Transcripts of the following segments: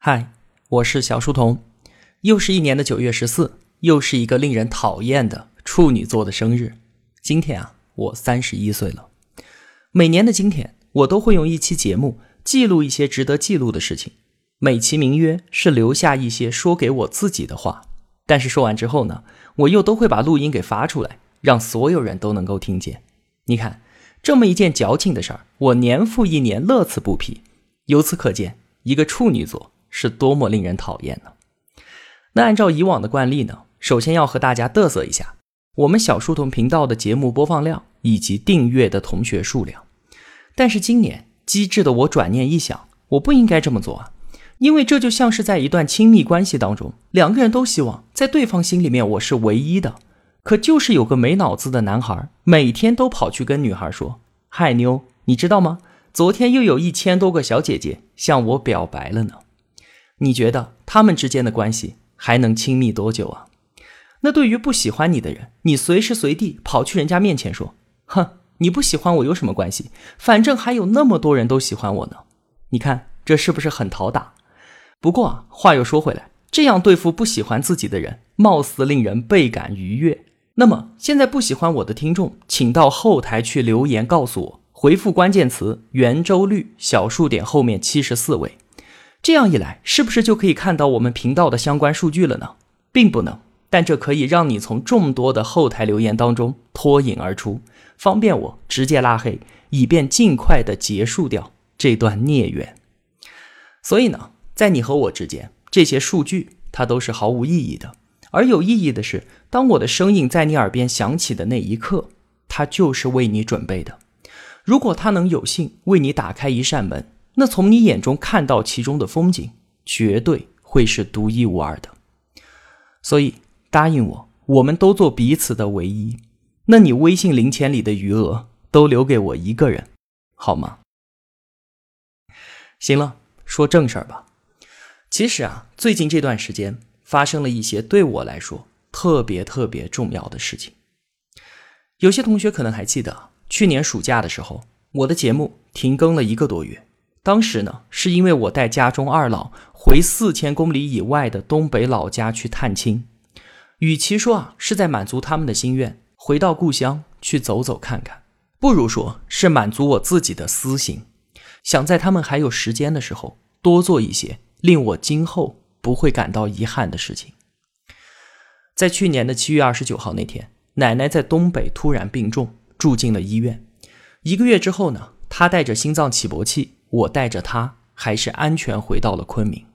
嗨，我是小书童，又是一年的九月十四，又是一个令人讨厌的处女座的生日。今天啊，我三十一岁了。每年的今天，我都会用一期节目记录一些值得记录的事情，美其名曰是留下一些说给我自己的话。但是说完之后呢，我又都会把录音给发出来，让所有人都能够听见。你看，这么一件矫情的事儿，我年复一年乐此不疲。由此可见，一个处女座。是多么令人讨厌呢？那按照以往的惯例呢，首先要和大家嘚瑟一下我们小书童频道的节目播放量以及订阅的同学数量。但是今年机智的我转念一想，我不应该这么做啊，因为这就像是在一段亲密关系当中，两个人都希望在对方心里面我是唯一的，可就是有个没脑子的男孩，每天都跑去跟女孩说：“嗨妞，你知道吗？昨天又有一千多个小姐姐向我表白了呢。”你觉得他们之间的关系还能亲密多久啊？那对于不喜欢你的人，你随时随地跑去人家面前说：“哼，你不喜欢我有什么关系？反正还有那么多人都喜欢我呢。”你看这是不是很讨打？不过啊，话又说回来，这样对付不喜欢自己的人，貌似令人倍感愉悦。那么现在不喜欢我的听众，请到后台去留言告诉我，回复关键词“圆周率”小数点后面七十四位。这样一来，是不是就可以看到我们频道的相关数据了呢？并不能，但这可以让你从众多的后台留言当中脱颖而出，方便我直接拉黑，以便尽快的结束掉这段孽缘。所以呢，在你和我之间，这些数据它都是毫无意义的，而有意义的是，当我的声音在你耳边响起的那一刻，它就是为你准备的。如果它能有幸为你打开一扇门。那从你眼中看到其中的风景，绝对会是独一无二的。所以答应我，我们都做彼此的唯一。那你微信零钱里的余额都留给我一个人，好吗？行了，说正事儿吧。其实啊，最近这段时间发生了一些对我来说特别特别重要的事情。有些同学可能还记得，去年暑假的时候，我的节目停更了一个多月。当时呢，是因为我带家中二老回四千公里以外的东北老家去探亲，与其说啊是在满足他们的心愿，回到故乡去走走看看，不如说是满足我自己的私心，想在他们还有时间的时候多做一些令我今后不会感到遗憾的事情。在去年的七月二十九号那天，奶奶在东北突然病重，住进了医院。一个月之后呢，她带着心脏起搏器。我带着他还是安全回到了昆明。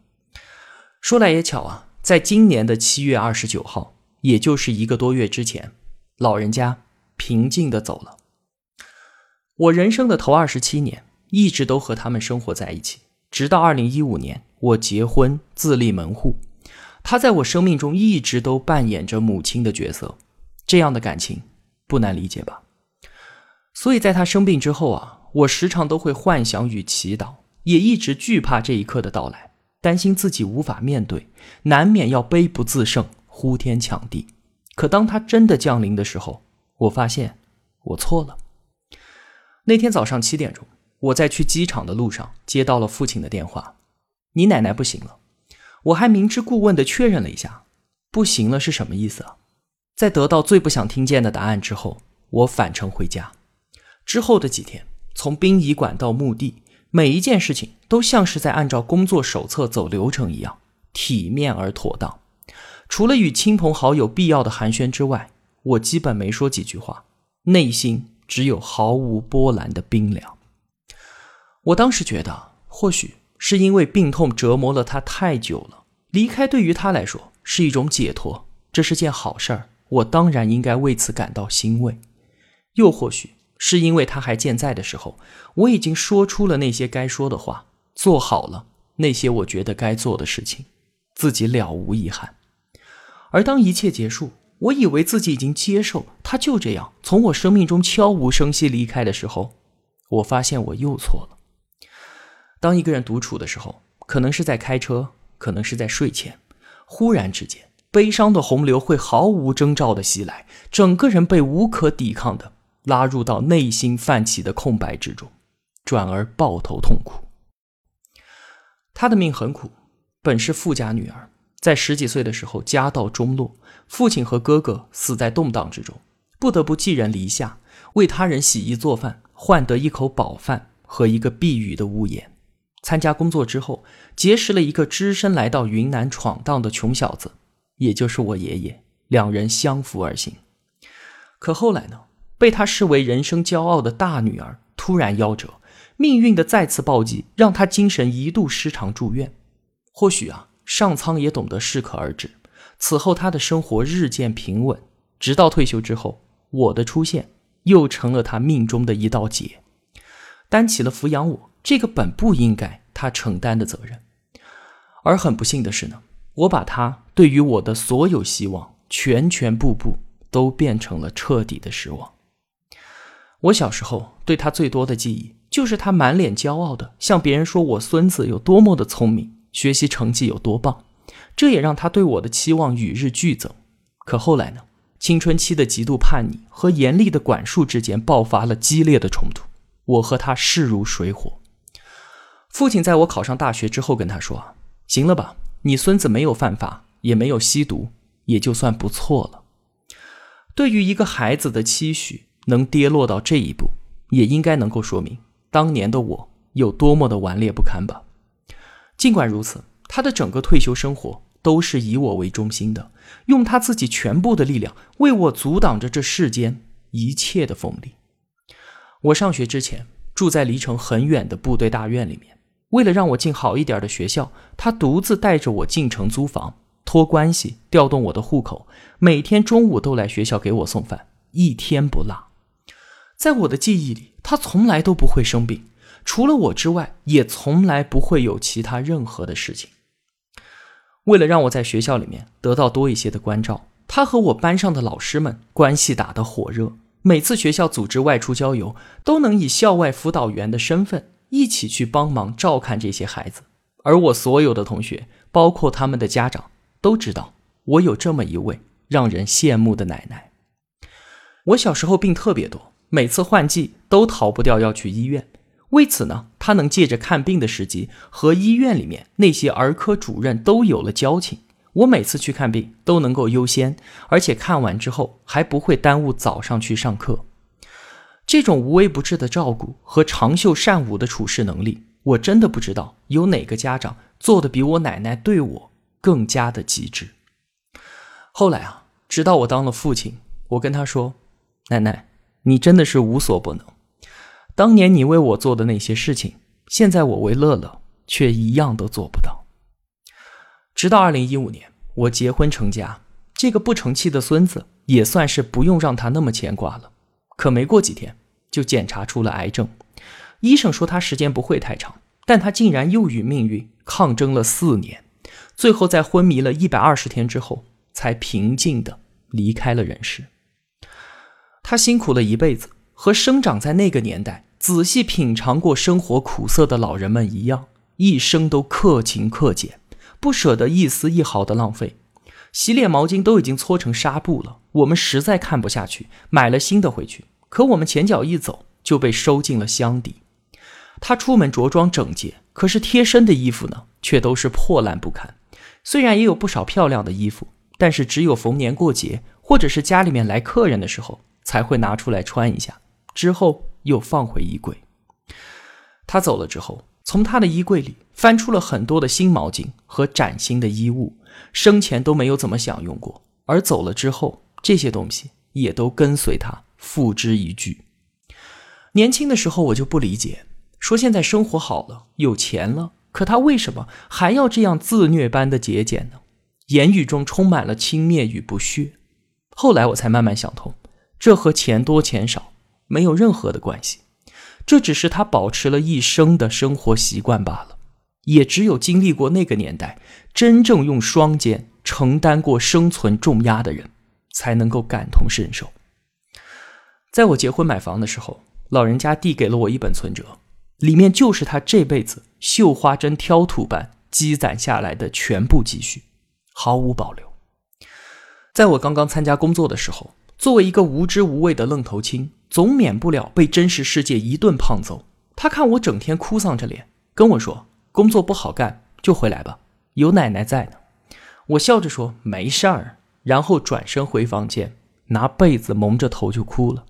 说来也巧啊，在今年的七月二十九号，也就是一个多月之前，老人家平静的走了。我人生的头二十七年，一直都和他们生活在一起，直到二零一五年我结婚自立门户，他在我生命中一直都扮演着母亲的角色。这样的感情不难理解吧？所以在他生病之后啊。我时常都会幻想与祈祷，也一直惧怕这一刻的到来，担心自己无法面对，难免要悲不自胜，呼天抢地。可当它真的降临的时候，我发现我错了。那天早上七点钟，我在去机场的路上接到了父亲的电话：“你奶奶不行了。”我还明知故问的确认了一下：“不行了是什么意思啊？”在得到最不想听见的答案之后，我返程回家。之后的几天。从殡仪馆到墓地，每一件事情都像是在按照工作手册走流程一样，体面而妥当。除了与亲朋好友必要的寒暄之外，我基本没说几句话，内心只有毫无波澜的冰凉。我当时觉得，或许是因为病痛折磨了他太久了，离开对于他来说是一种解脱，这是件好事儿，我当然应该为此感到欣慰。又或许。是因为他还健在的时候，我已经说出了那些该说的话，做好了那些我觉得该做的事情，自己了无遗憾。而当一切结束，我以为自己已经接受他就这样从我生命中悄无声息离开的时候，我发现我又错了。当一个人独处的时候，可能是在开车，可能是在睡前，忽然之间，悲伤的洪流会毫无征兆的袭来，整个人被无可抵抗的。拉入到内心泛起的空白之中，转而抱头痛哭。他的命很苦，本是富家女儿，在十几岁的时候家道中落，父亲和哥哥死在动荡之中，不得不寄人篱下，为他人洗衣做饭，换得一口饱饭和一个避雨的屋檐。参加工作之后，结识了一个只身来到云南闯荡的穷小子，也就是我爷爷。两人相扶而行。可后来呢？被他视为人生骄傲的大女儿突然夭折，命运的再次暴击让他精神一度失常住院。或许啊，上苍也懂得适可而止。此后他的生活日渐平稳，直到退休之后，我的出现又成了他命中的一道劫，担起了抚养我这个本不应该他承担的责任。而很不幸的是呢，我把他对于我的所有希望全全部部都变成了彻底的失望。我小时候对他最多的记忆，就是他满脸骄傲的向别人说我孙子有多么的聪明，学习成绩有多棒，这也让他对我的期望与日俱增。可后来呢？青春期的极度叛逆和严厉的管束之间爆发了激烈的冲突，我和他势如水火。父亲在我考上大学之后跟他说：“行了吧，你孙子没有犯法，也没有吸毒，也就算不错了。”对于一个孩子的期许。能跌落到这一步，也应该能够说明当年的我有多么的顽劣不堪吧。尽管如此，他的整个退休生活都是以我为中心的，用他自己全部的力量为我阻挡着这世间一切的锋利。我上学之前住在离城很远的部队大院里面，为了让我进好一点的学校，他独自带着我进城租房，托关系调动我的户口，每天中午都来学校给我送饭，一天不落。在我的记忆里，他从来都不会生病，除了我之外，也从来不会有其他任何的事情。为了让我在学校里面得到多一些的关照，他和我班上的老师们关系打得火热。每次学校组织外出郊游，都能以校外辅导员的身份一起去帮忙照看这些孩子。而我所有的同学，包括他们的家长，都知道我有这么一位让人羡慕的奶奶。我小时候病特别多。每次换季都逃不掉要去医院，为此呢，他能借着看病的时机和医院里面那些儿科主任都有了交情。我每次去看病都能够优先，而且看完之后还不会耽误早上去上课。这种无微不至的照顾和长袖善舞的处事能力，我真的不知道有哪个家长做的比我奶奶对我更加的极致。后来啊，直到我当了父亲，我跟他说：“奶奶。”你真的是无所不能。当年你为我做的那些事情，现在我为乐乐却一样都做不到。直到二零一五年，我结婚成家，这个不成器的孙子也算是不用让他那么牵挂了。可没过几天，就检查出了癌症。医生说他时间不会太长，但他竟然又与命运抗争了四年，最后在昏迷了一百二十天之后，才平静的离开了人世。他辛苦了一辈子，和生长在那个年代、仔细品尝过生活苦涩的老人们一样，一生都克勤克俭，不舍得一丝一毫的浪费。洗脸毛巾都已经搓成纱布了，我们实在看不下去，买了新的回去。可我们前脚一走，就被收进了箱底。他出门着装整洁，可是贴身的衣服呢，却都是破烂不堪。虽然也有不少漂亮的衣服，但是只有逢年过节，或者是家里面来客人的时候。才会拿出来穿一下，之后又放回衣柜。他走了之后，从他的衣柜里翻出了很多的新毛巾和崭新的衣物，生前都没有怎么享用过，而走了之后，这些东西也都跟随他付之一炬。年轻的时候我就不理解，说现在生活好了，有钱了，可他为什么还要这样自虐般的节俭呢？言语中充满了轻蔑与不屑。后来我才慢慢想通。这和钱多钱少没有任何的关系，这只是他保持了一生的生活习惯罢了。也只有经历过那个年代，真正用双肩承担过生存重压的人，才能够感同身受。在我结婚买房的时候，老人家递给了我一本存折，里面就是他这辈子绣花针挑土般积攒下来的全部积蓄，毫无保留。在我刚刚参加工作的时候。作为一个无知无畏的愣头青，总免不了被真实世界一顿胖揍。他看我整天哭丧着脸，跟我说：“工作不好干，就回来吧，有奶奶在呢。我笑着说没事儿，然后转身回房间，拿被子蒙着头就哭了。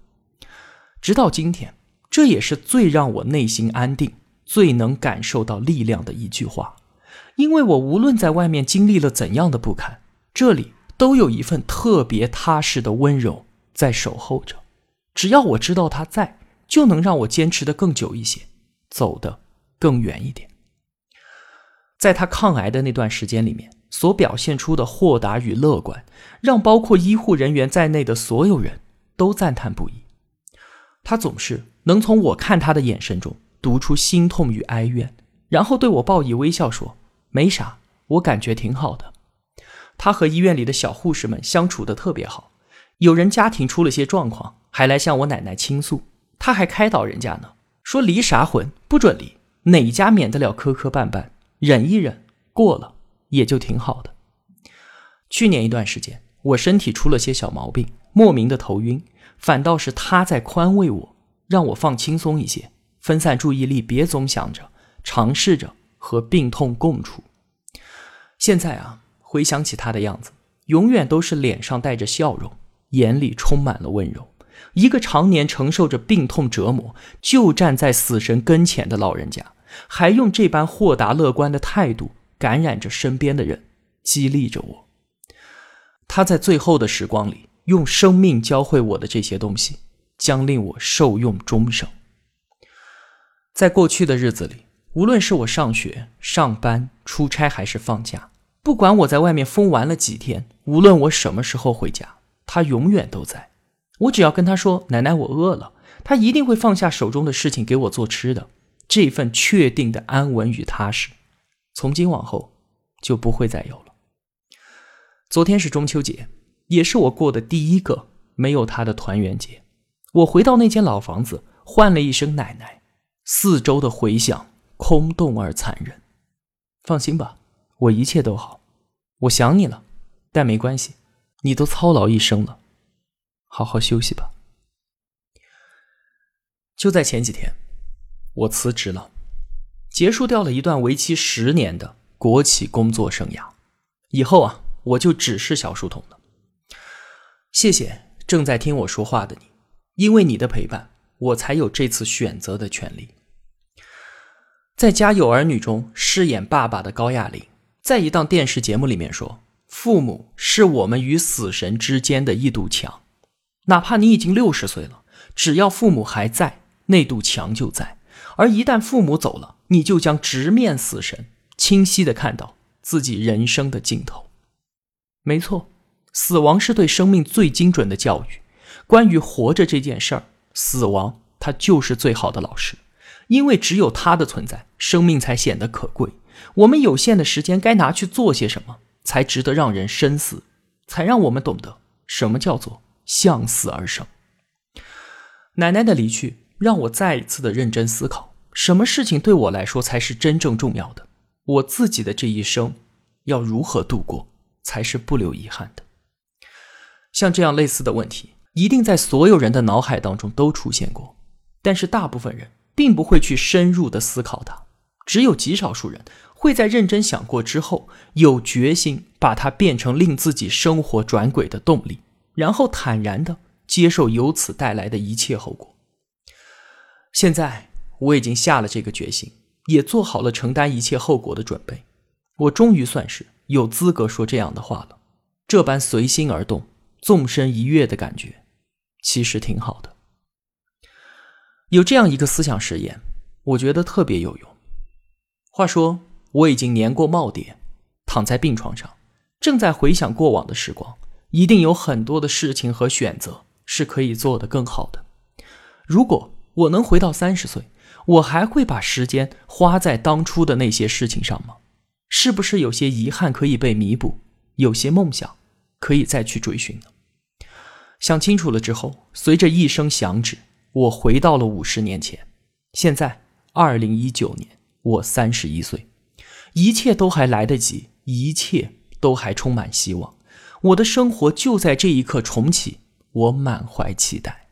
直到今天，这也是最让我内心安定、最能感受到力量的一句话，因为我无论在外面经历了怎样的不堪，这里都有一份特别踏实的温柔在守候着。只要我知道他在，就能让我坚持的更久一些，走得更远一点。在他抗癌的那段时间里面，所表现出的豁达与乐观，让包括医护人员在内的所有人都赞叹不已。他总是能从我看他的眼神中读出心痛与哀怨，然后对我报以微笑说：“没啥，我感觉挺好的。”他和医院里的小护士们相处的特别好，有人家庭出了些状况。还来向我奶奶倾诉，他还开导人家呢，说离啥婚不准离，哪家免得了磕磕绊绊，忍一忍过了也就挺好的。去年一段时间，我身体出了些小毛病，莫名的头晕，反倒是他在宽慰我，让我放轻松一些，分散注意力，别总想着，尝试着和病痛共处。现在啊，回想起他的样子，永远都是脸上带着笑容，眼里充满了温柔。一个常年承受着病痛折磨，就站在死神跟前的老人家，还用这般豁达乐观的态度感染着身边的人，激励着我。他在最后的时光里，用生命教会我的这些东西，将令我受用终生。在过去的日子里，无论是我上学、上班、出差还是放假，不管我在外面疯玩了几天，无论我什么时候回家，他永远都在。我只要跟他说：“奶奶，我饿了。”他一定会放下手中的事情给我做吃的。这份确定的安稳与踏实，从今往后就不会再有了。昨天是中秋节，也是我过的第一个没有他的团圆节。我回到那间老房子，唤了一声“奶奶”，四周的回响空洞而残忍。放心吧，我一切都好。我想你了，但没关系，你都操劳一生了。好好休息吧。就在前几天，我辞职了，结束掉了一段为期十年的国企工作生涯。以后啊，我就只是小书童了。谢谢正在听我说话的你，因为你的陪伴，我才有这次选择的权利。在《家有儿女》中饰演爸爸的高亚麟，在一档电视节目里面说：“父母是我们与死神之间的一堵墙。”哪怕你已经六十岁了，只要父母还在，那堵墙就在；而一旦父母走了，你就将直面死神，清晰的看到自己人生的尽头。没错，死亡是对生命最精准的教育。关于活着这件事儿，死亡它就是最好的老师，因为只有它的存在，生命才显得可贵。我们有限的时间该拿去做些什么，才值得让人深思，才让我们懂得什么叫做。向死而生。奶奶的离去让我再一次的认真思考，什么事情对我来说才是真正重要的？我自己的这一生要如何度过才是不留遗憾的？像这样类似的问题，一定在所有人的脑海当中都出现过，但是大部分人并不会去深入的思考它，只有极少数人会在认真想过之后，有决心把它变成令自己生活转轨的动力。然后坦然的接受由此带来的一切后果。现在我已经下了这个决心，也做好了承担一切后果的准备。我终于算是有资格说这样的话了。这般随心而动、纵身一跃的感觉，其实挺好的。有这样一个思想实验，我觉得特别有用。话说，我已经年过耄耋，躺在病床上，正在回想过往的时光。一定有很多的事情和选择是可以做得更好的。如果我能回到三十岁，我还会把时间花在当初的那些事情上吗？是不是有些遗憾可以被弥补，有些梦想可以再去追寻呢？想清楚了之后，随着一声响指，我回到了五十年前。现在二零一九年，我三十一岁，一切都还来得及，一切都还充满希望。我的生活就在这一刻重启，我满怀期待。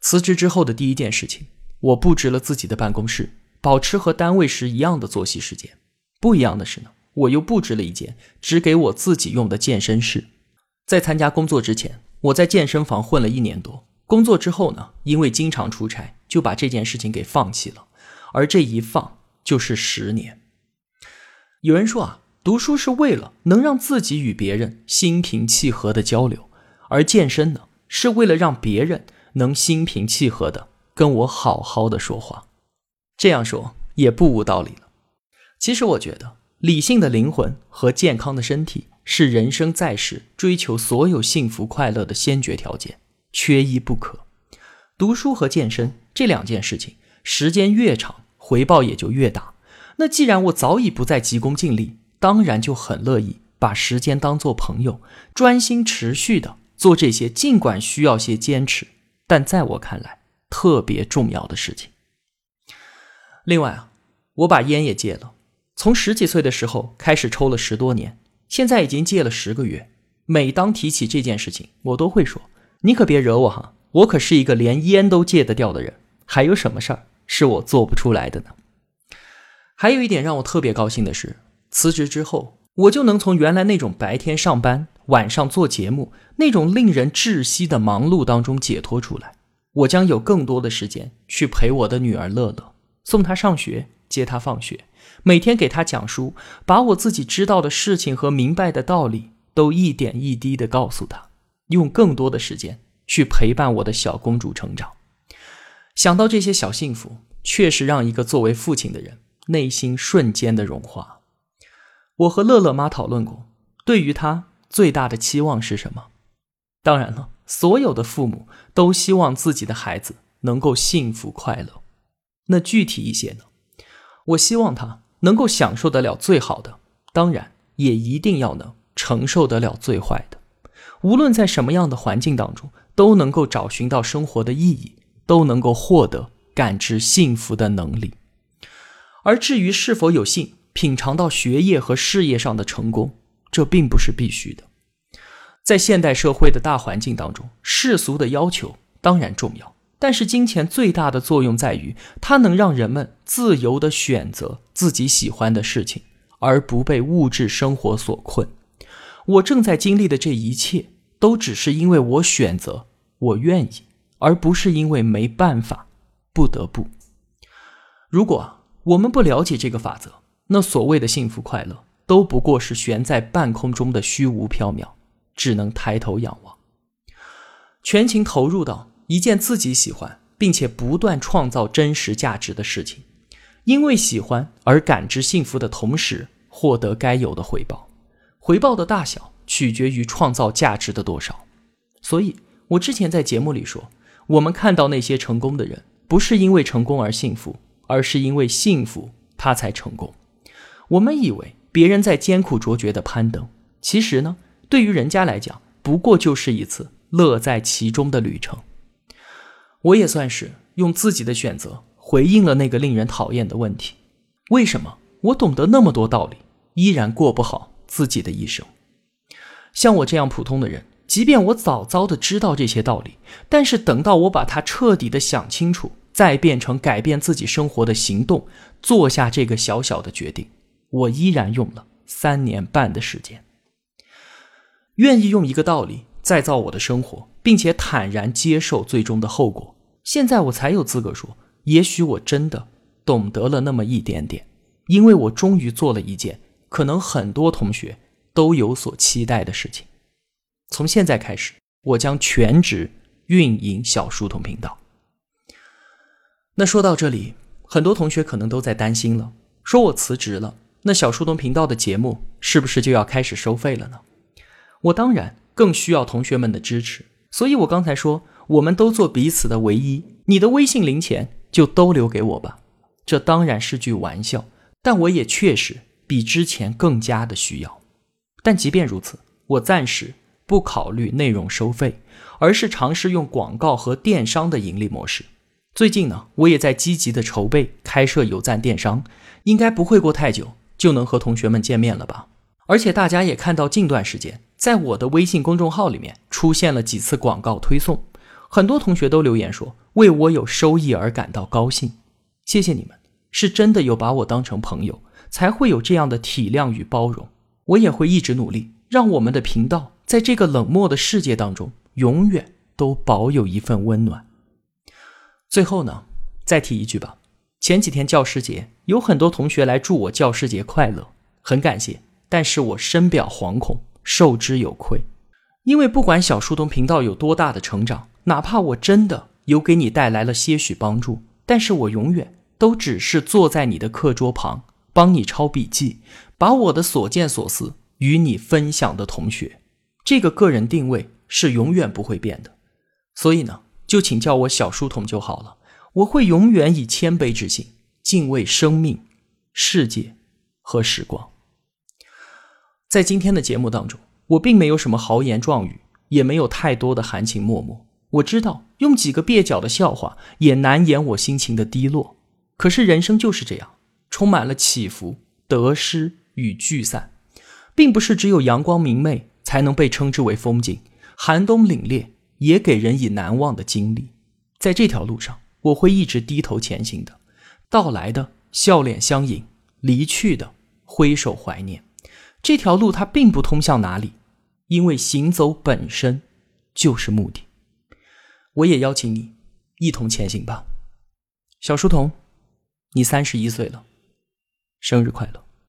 辞职之后的第一件事情，我布置了自己的办公室，保持和单位时一样的作息时间。不一样的是呢，我又布置了一间只给我自己用的健身室。在参加工作之前，我在健身房混了一年多。工作之后呢，因为经常出差，就把这件事情给放弃了。而这一放就是十年。有人说啊，读书是为了能让自己与别人心平气和的交流，而健身呢，是为了让别人能心平气和的跟我好好的说话。这样说也不无道理了。其实我觉得，理性的灵魂和健康的身体是人生在世追求所有幸福快乐的先决条件，缺一不可。读书和健身这两件事情，时间越长，回报也就越大。那既然我早已不再急功近利，当然就很乐意把时间当做朋友，专心持续的做这些尽管需要些坚持，但在我看来特别重要的事情。另外啊，我把烟也戒了，从十几岁的时候开始抽了十多年，现在已经戒了十个月。每当提起这件事情，我都会说：“你可别惹我哈，我可是一个连烟都戒得掉的人，还有什么事儿是我做不出来的呢？”还有一点让我特别高兴的是，辞职之后，我就能从原来那种白天上班、晚上做节目那种令人窒息的忙碌当中解脱出来，我将有更多的时间去陪我的女儿乐乐。送她上学，接她放学，每天给她讲书，把我自己知道的事情和明白的道理都一点一滴的告诉她，用更多的时间去陪伴我的小公主成长。想到这些小幸福，确实让一个作为父亲的人内心瞬间的融化。我和乐乐妈讨论过，对于她最大的期望是什么？当然了，所有的父母都希望自己的孩子能够幸福快乐。那具体一些呢？我希望他能够享受得了最好的，当然也一定要能承受得了最坏的。无论在什么样的环境当中，都能够找寻到生活的意义，都能够获得感知幸福的能力。而至于是否有幸品尝到学业和事业上的成功，这并不是必须的。在现代社会的大环境当中，世俗的要求当然重要。但是金钱最大的作用在于，它能让人们自由的选择自己喜欢的事情，而不被物质生活所困。我正在经历的这一切，都只是因为我选择，我愿意，而不是因为没办法，不得不。如果我们不了解这个法则，那所谓的幸福快乐，都不过是悬在半空中的虚无缥缈，只能抬头仰望，全情投入到。一件自己喜欢并且不断创造真实价值的事情，因为喜欢而感知幸福的同时，获得该有的回报。回报的大小取决于创造价值的多少。所以，我之前在节目里说，我们看到那些成功的人，不是因为成功而幸福，而是因为幸福他才成功。我们以为别人在艰苦卓绝的攀登，其实呢，对于人家来讲，不过就是一次乐在其中的旅程。我也算是用自己的选择回应了那个令人讨厌的问题：为什么我懂得那么多道理，依然过不好自己的一生？像我这样普通的人，即便我早早的知道这些道理，但是等到我把它彻底的想清楚，再变成改变自己生活的行动，做下这个小小的决定，我依然用了三年半的时间。愿意用一个道理。再造我的生活，并且坦然接受最终的后果。现在我才有资格说，也许我真的懂得了那么一点点，因为我终于做了一件可能很多同学都有所期待的事情。从现在开始，我将全职运营小书童频道。那说到这里，很多同学可能都在担心了，说我辞职了，那小书童频道的节目是不是就要开始收费了呢？我当然。更需要同学们的支持，所以我刚才说，我们都做彼此的唯一。你的微信零钱就都留给我吧，这当然是句玩笑，但我也确实比之前更加的需要。但即便如此，我暂时不考虑内容收费，而是尝试用广告和电商的盈利模式。最近呢，我也在积极的筹备开设有赞电商，应该不会过太久就能和同学们见面了吧。而且大家也看到，近段时间在我的微信公众号里面出现了几次广告推送，很多同学都留言说为我有收益而感到高兴，谢谢你们，是真的有把我当成朋友，才会有这样的体谅与包容。我也会一直努力，让我们的频道在这个冷漠的世界当中，永远都保有一份温暖。最后呢，再提一句吧。前几天教师节，有很多同学来祝我教师节快乐，很感谢。但是我深表惶恐，受之有愧。因为不管小书童频道有多大的成长，哪怕我真的有给你带来了些许帮助，但是我永远都只是坐在你的课桌旁，帮你抄笔记，把我的所见所思与你分享的同学。这个个人定位是永远不会变的。所以呢，就请叫我小书童就好了。我会永远以谦卑之心敬畏生命、世界和时光。在今天的节目当中。我并没有什么豪言壮语，也没有太多的含情脉脉。我知道用几个蹩脚的笑话也难掩我心情的低落。可是人生就是这样，充满了起伏、得失与聚散，并不是只有阳光明媚才能被称之为风景，寒冬凛冽也给人以难忘的经历。在这条路上，我会一直低头前行的。到来的笑脸相迎，离去的挥手怀念。这条路它并不通向哪里。因为行走本身就是目的，我也邀请你一同前行吧，小书童，你三十一岁了，生日快乐。